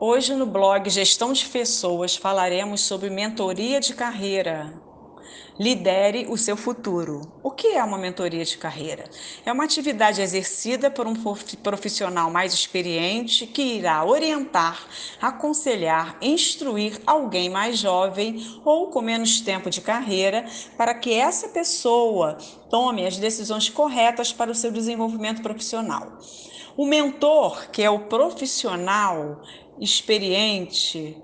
Hoje no blog Gestão de Pessoas falaremos sobre mentoria de carreira. Lidere o seu futuro. O que é uma mentoria de carreira? É uma atividade exercida por um profissional mais experiente que irá orientar, aconselhar, instruir alguém mais jovem ou com menos tempo de carreira para que essa pessoa tome as decisões corretas para o seu desenvolvimento profissional. O mentor, que é o profissional experiente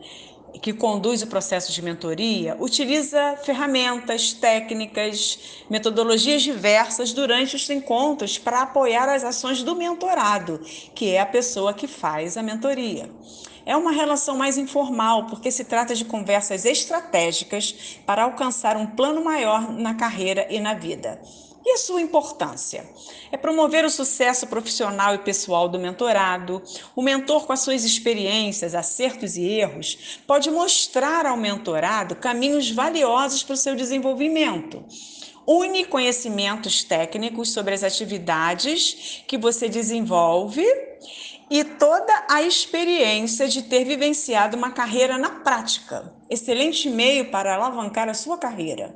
que conduz o processo de mentoria, utiliza ferramentas, técnicas, metodologias diversas durante os encontros para apoiar as ações do mentorado, que é a pessoa que faz a mentoria. É uma relação mais informal, porque se trata de conversas estratégicas para alcançar um plano maior na carreira e na vida. E a sua importância? É promover o sucesso profissional e pessoal do mentorado. O mentor, com as suas experiências, acertos e erros, pode mostrar ao mentorado caminhos valiosos para o seu desenvolvimento. Une conhecimentos técnicos sobre as atividades que você desenvolve e toda a experiência de ter vivenciado uma carreira na prática. Excelente meio para alavancar a sua carreira.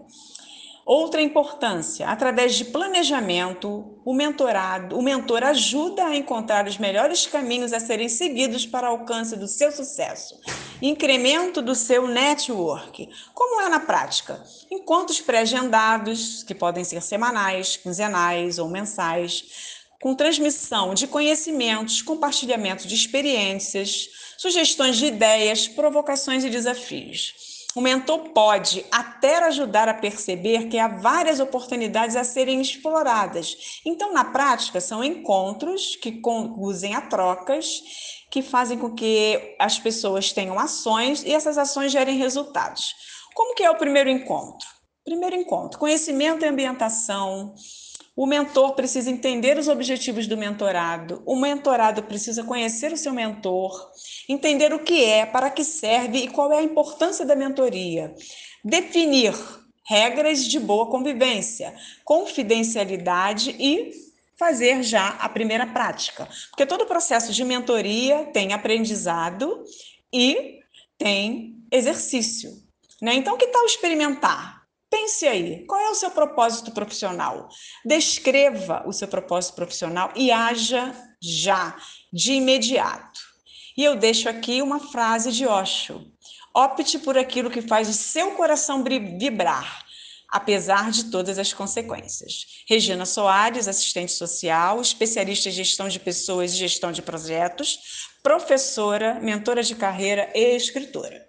Outra importância, através de planejamento, o mentorado, o mentor ajuda a encontrar os melhores caminhos a serem seguidos para o alcance do seu sucesso. Incremento do seu network. Como é na prática? Encontros pré-agendados, que podem ser semanais, quinzenais ou mensais, com transmissão de conhecimentos, compartilhamento de experiências, sugestões de ideias, provocações e desafios. O mentor pode até ajudar a perceber que há várias oportunidades a serem exploradas. Então, na prática, são encontros que conduzem a trocas, que fazem com que as pessoas tenham ações e essas ações gerem resultados. Como que é o primeiro encontro? Primeiro encontro, conhecimento e ambientação, o mentor precisa entender os objetivos do mentorado, o mentorado precisa conhecer o seu mentor, entender o que é, para que serve e qual é a importância da mentoria. Definir regras de boa convivência, confidencialidade e fazer já a primeira prática. Porque todo processo de mentoria tem aprendizado e tem exercício. Né? Então, que tal experimentar? Pense aí, qual é o seu propósito profissional? Descreva o seu propósito profissional e haja já, de imediato. E eu deixo aqui uma frase de Osho: opte por aquilo que faz o seu coração vibrar, apesar de todas as consequências. Regina Soares, assistente social, especialista em gestão de pessoas e gestão de projetos, professora, mentora de carreira e escritora.